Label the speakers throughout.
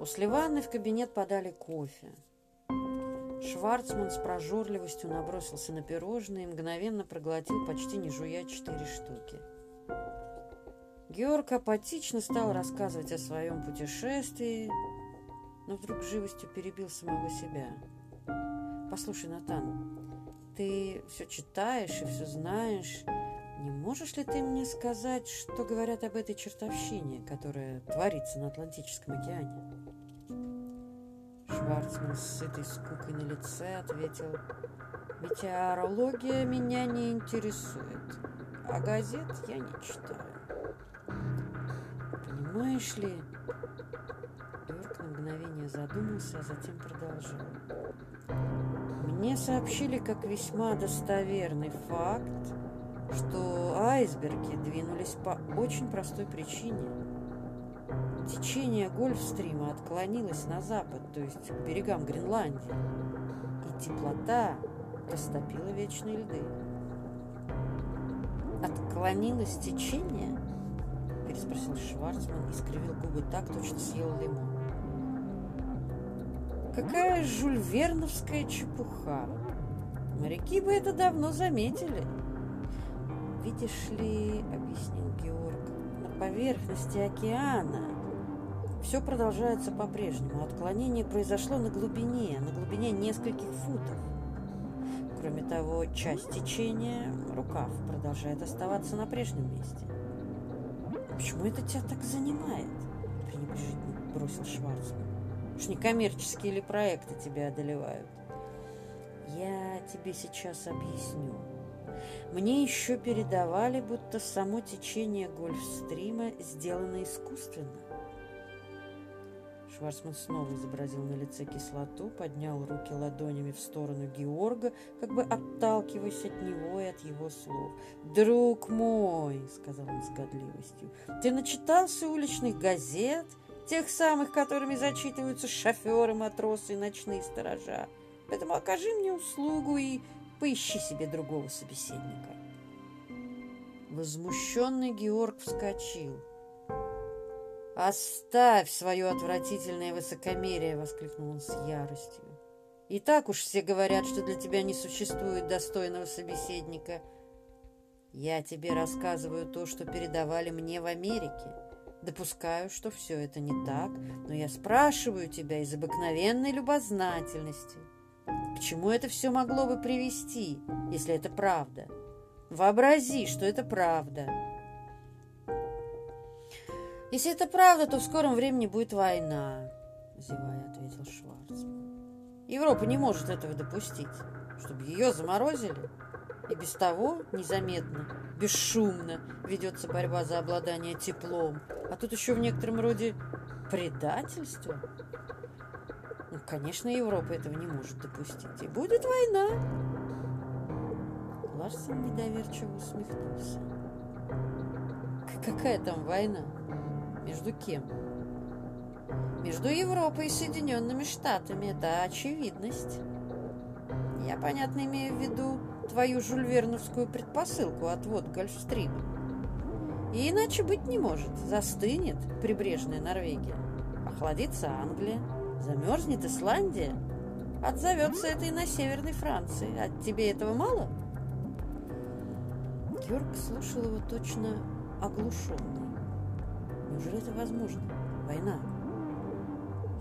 Speaker 1: После ванны в кабинет подали кофе. Шварцман с прожорливостью набросился на пирожные и мгновенно проглотил, почти не жуя, четыре штуки. Георг апатично стал рассказывать о своем путешествии, но вдруг живостью перебил самого себя. «Послушай, Натан, ты все читаешь и все знаешь. Не можешь ли ты мне сказать, что говорят об этой чертовщине, которая творится на Атлантическом океане?» Шварцман с сытой скукой на лице ответил, «Метеорология меня не интересует, а газет я не читаю». «Понимаешь ли...» Йорк на мгновение задумался, а затем продолжил. «Мне сообщили как весьма достоверный факт, что айсберги двинулись по очень простой причине. Течение Гольфстрима отклонилось на запад, то есть к берегам Гренландии, и теплота растопила вечные льды. Отклонилось течение? Переспросил Шварцман и скривил губы так, точно съел лимон. Какая жульверновская чепуха! Моряки бы это давно заметили. Видишь ли, объяснил Георг, на поверхности океана все продолжается по-прежнему. Отклонение произошло на глубине, на глубине нескольких футов. Кроме того, часть течения, рукав, продолжает оставаться на прежнем месте. «Почему это тебя так занимает?» – пренебрежительно бросил Шварцман. «Уж не коммерческие ли проекты тебя одолевают?» «Я тебе сейчас объясню. Мне еще передавали, будто само течение Гольфстрима сделано искусственно. Шварцман снова изобразил на лице кислоту, поднял руки ладонями в сторону Георга, как бы отталкиваясь от него и от его слов. «Друг мой», — сказал он с годливостью, — «ты начитался уличных газет, тех самых, которыми зачитываются шоферы, матросы и ночные сторожа. Поэтому окажи мне услугу и поищи себе другого собеседника». Возмущенный Георг вскочил. «Оставь свое отвратительное высокомерие!» — воскликнул он с яростью. «И так уж все говорят, что для тебя не существует достойного собеседника. Я тебе рассказываю то, что передавали мне в Америке. Допускаю, что все это не так, но я спрашиваю тебя из обыкновенной любознательности. К чему это все могло бы привести, если это правда? Вообрази, что это правда!» «Если это правда, то в скором времени будет война», — зевая ответил Шварцман. «Европа не может этого допустить, чтобы ее заморозили. И без того незаметно, бесшумно ведется борьба за обладание теплом. А тут еще в некотором роде предательство. Ну, конечно, Европа этого не может допустить. И будет война». Ларсон недоверчиво усмехнулся. «Какая там война?» Между кем? Между Европой и Соединенными Штатами. Это очевидность. Я, понятно, имею в виду твою жульверновскую предпосылку отвод Гольфстрима. И иначе быть не может. Застынет прибрежная Норвегия. Охладится Англия. Замерзнет Исландия. Отзовется это и на Северной Франции. А тебе этого мало? Георг слушал его точно оглушенный. Неужели это возможно? Война.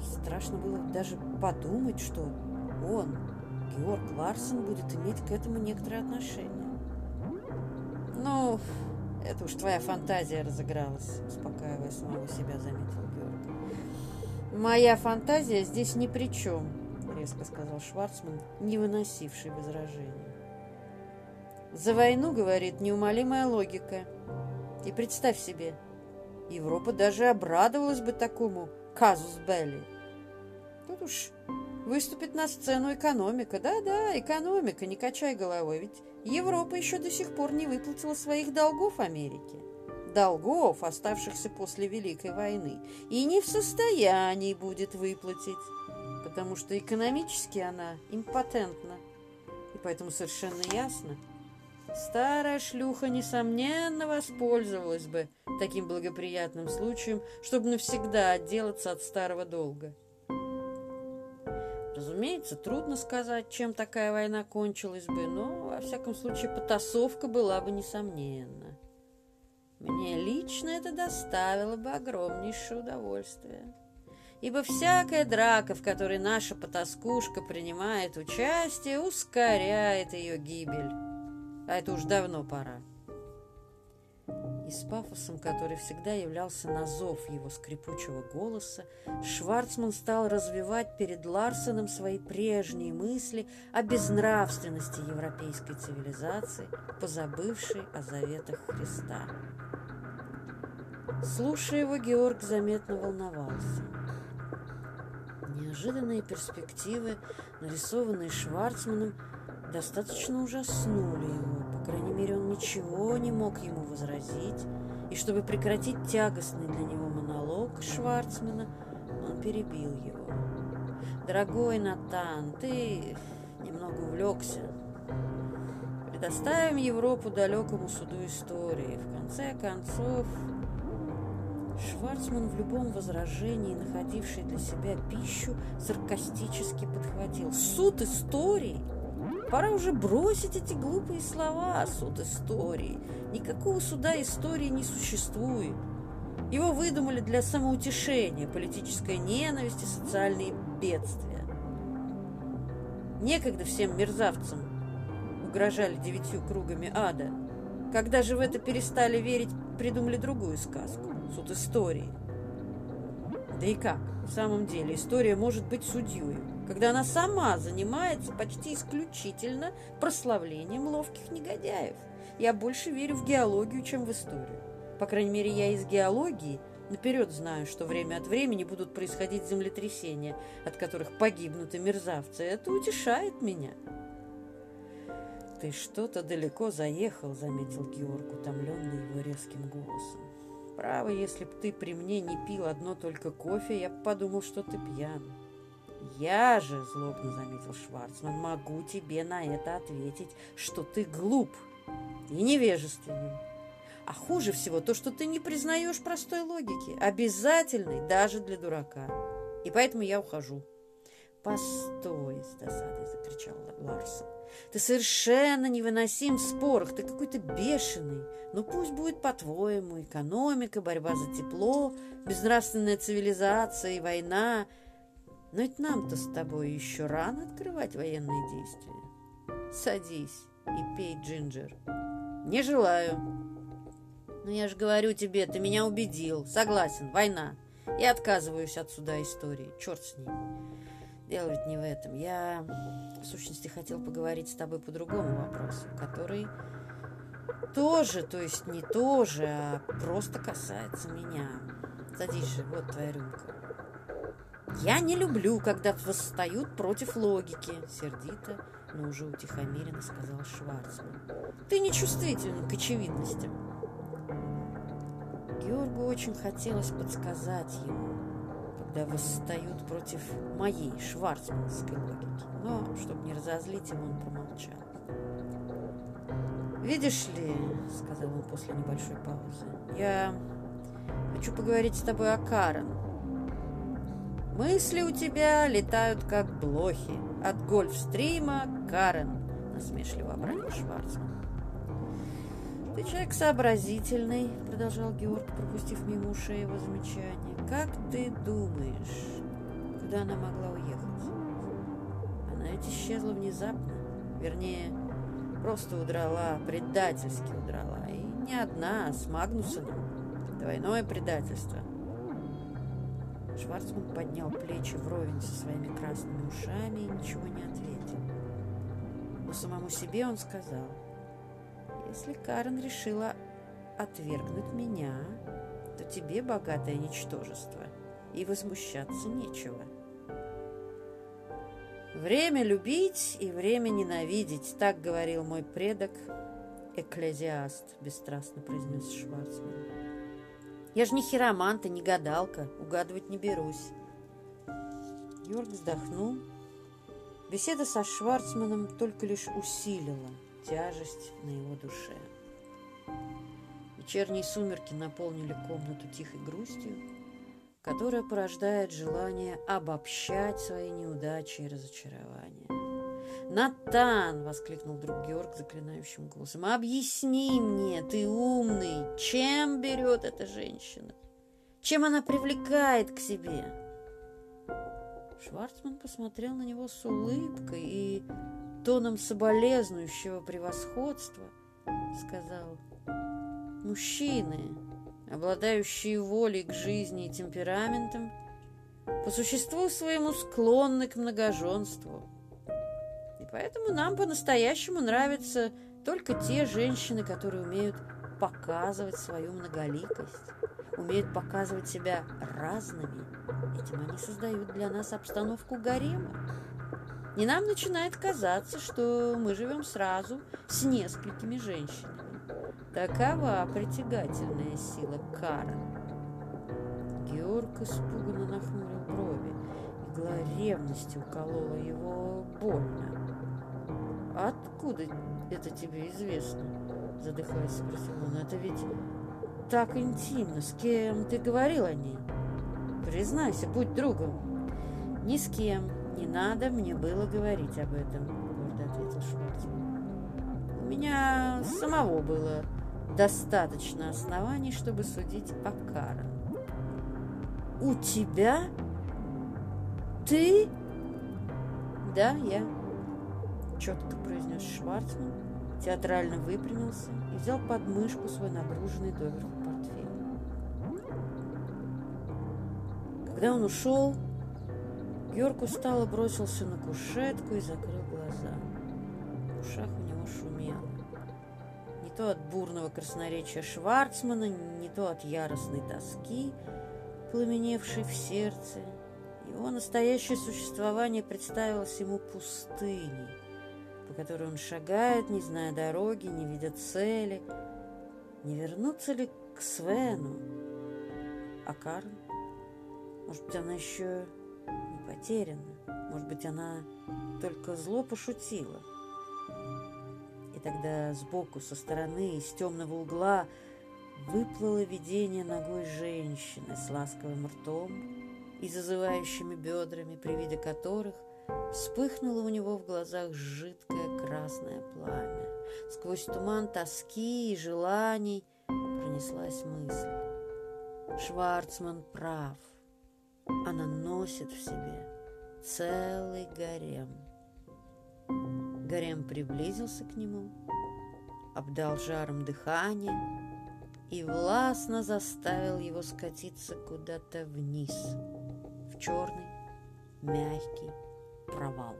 Speaker 1: Страшно было даже подумать, что он, Георг Ларсон, будет иметь к этому некоторое отношение. Ну, это уж твоя фантазия разыгралась, успокаивая самого себя, заметил Георг. Моя фантазия здесь ни при чем, резко сказал Шварцман, не выносивший возражений. За войну, говорит, неумолимая логика. И представь себе, Европа даже обрадовалась бы такому казус белли. Тут уж выступит на сцену экономика. Да-да, экономика, не качай головой, ведь Европа еще до сих пор не выплатила своих долгов Америке. Долгов, оставшихся после Великой войны, и не в состоянии будет выплатить, потому что экономически она импотентна. И поэтому совершенно ясно, Старая шлюха, несомненно, воспользовалась бы таким благоприятным случаем, чтобы навсегда отделаться от старого долга. Разумеется, трудно сказать, чем такая война кончилась бы, но, во всяком случае, потасовка была бы несомненна. Мне лично это доставило бы огромнейшее удовольствие. Ибо всякая драка, в которой наша потаскушка принимает участие, ускоряет ее гибель. А это уж давно пора. И с пафосом, который всегда являлся на зов его скрипучего голоса, Шварцман стал развивать перед Ларсеном свои прежние мысли о безнравственности европейской цивилизации, позабывшей о заветах Христа. Слушая его, Георг заметно волновался. Неожиданные перспективы, нарисованные Шварцманом, достаточно ужаснули его. Мере, он ничего не мог ему возразить. И чтобы прекратить тягостный для него монолог Шварцмана, он перебил его. «Дорогой Натан, ты немного увлекся. Предоставим Европу далекому суду истории. В конце концов, Шварцман в любом возражении, находивший для себя пищу, саркастически подхватил. «Суд истории? Пора уже бросить эти глупые слова. Суд истории. Никакого суда истории не существует. Его выдумали для самоутешения, политической ненависти, социальные бедствия. Некогда всем мерзавцам угрожали девятью кругами ада. Когда же в это перестали верить, придумали другую сказку суд истории. Да и как? В самом деле, история может быть судьей, когда она сама занимается почти исключительно прославлением ловких негодяев. Я больше верю в геологию, чем в историю. По крайней мере, я из геологии наперед знаю, что время от времени будут происходить землетрясения, от которых погибнут и мерзавцы. Это утешает меня. «Ты что-то далеко заехал», — заметил Георг, утомленный его резким голосом. Право, если б ты при мне не пил одно только кофе, я бы подумал, что ты пьян. Я же, злобно заметил Шварцман, могу тебе на это ответить, что ты глуп и невежественен. А хуже всего то, что ты не признаешь простой логики, обязательной даже для дурака. И поэтому я ухожу. «Постой!» – с досадой закричал Ларсон. «Ты совершенно невыносим в спорах, ты какой-то бешеный. Ну пусть будет по-твоему экономика, борьба за тепло, безнравственная цивилизация и война. Но ведь нам-то с тобой еще рано открывать военные действия. Садись и пей джинджер. Не желаю. Но я же говорю тебе, ты меня убедил. Согласен, война. Я отказываюсь от суда истории. Черт с ней. Дело ведь не в этом. Я, в сущности, хотел поговорить с тобой по другому вопросу, который тоже, то есть не тоже, а просто касается меня. Садись же, вот твоя рюмка. Я не люблю, когда восстают против логики, сердито, но уже утихомиренно сказал Шварцман. Ты не чувствителен к очевидностям. Георгу очень хотелось подсказать ему, когда восстают против моей шварцманской логики. Но, чтобы не разозлить его, он промолчал. «Видишь ли, — сказал он после небольшой паузы, — я хочу поговорить с тобой о Карен. Мысли у тебя летают, как блохи. От гольфстрима Карен, — насмешливо обронил Шварцман. «Ты человек сообразительный», — продолжал Георг, пропустив мимо ушей его замечание. «Как ты думаешь, куда она могла уехать? Она ведь исчезла внезапно. Вернее, просто удрала, предательски удрала. И не одна, а с Магнусоном. Двойное предательство». Шварцман поднял плечи вровень со своими красными ушами и ничего не ответил. Но самому себе он сказал — если Карен решила отвергнуть меня, то тебе, богатое ничтожество, и возмущаться нечего. Время любить и время ненавидеть, так говорил мой предок, экклезиаст, бесстрастно произнес Шварцман. Я же не хиромант и не гадалка, угадывать не берусь. Йорк вздохнул. Беседа со Шварцманом только лишь усилила тяжесть на его душе. Вечерние сумерки наполнили комнату тихой грустью, которая порождает желание обобщать свои неудачи и разочарования. «Натан!» — воскликнул друг Георг заклинающим голосом. «Объясни мне, ты умный, чем берет эта женщина? Чем она привлекает к себе?» Шварцман посмотрел на него с улыбкой и тоном соболезнующего превосходства сказал «Мужчины, обладающие волей к жизни и темпераментом, по существу своему склонны к многоженству. И поэтому нам по-настоящему нравятся только те женщины, которые умеют показывать свою многоликость, умеют показывать себя разными. Этим они создают для нас обстановку гарема. И нам начинает казаться, что мы живем сразу с несколькими женщинами. Такова притягательная сила Кара. Георг испуганно нахмурил брови. Игла ревности уколола его больно. «Откуда это тебе известно?» Задыхаясь, спросил он. «Это ведь так интимно. С кем ты говорил о ней? Признайся, будь другом». «Ни с кем. Не надо мне было говорить об этом», — гордо ответил Шварцман. «У меня самого было достаточно оснований, чтобы судить о Карен. «У тебя? Ты?» «Да, я», — четко произнес Шварцман, театрально выпрямился и взял под мышку свой нагруженный доверху портфель. Когда он ушел, Георг устало бросился на кушетку и закрыл глаза. В ушах у него шумело то от бурного красноречия Шварцмана, не то от яростной тоски, пламеневшей в сердце. Его настоящее существование представилось ему пустыней, по которой он шагает, не зная дороги, не видя цели. Не вернуться ли к Свену? А Карн? Может быть, она еще не потеряна? Может быть, она только зло пошутила? И тогда сбоку, со стороны, из темного угла выплыло видение ногой женщины с ласковым ртом и зазывающими бедрами, при виде которых вспыхнуло у него в глазах жидкое красное пламя. Сквозь туман тоски и желаний пронеслась мысль. Шварцман прав. Она носит в себе целый гарем. Гарем приблизился к нему, обдал жаром дыхание и властно заставил его скатиться куда-то вниз, в черный, мягкий провал.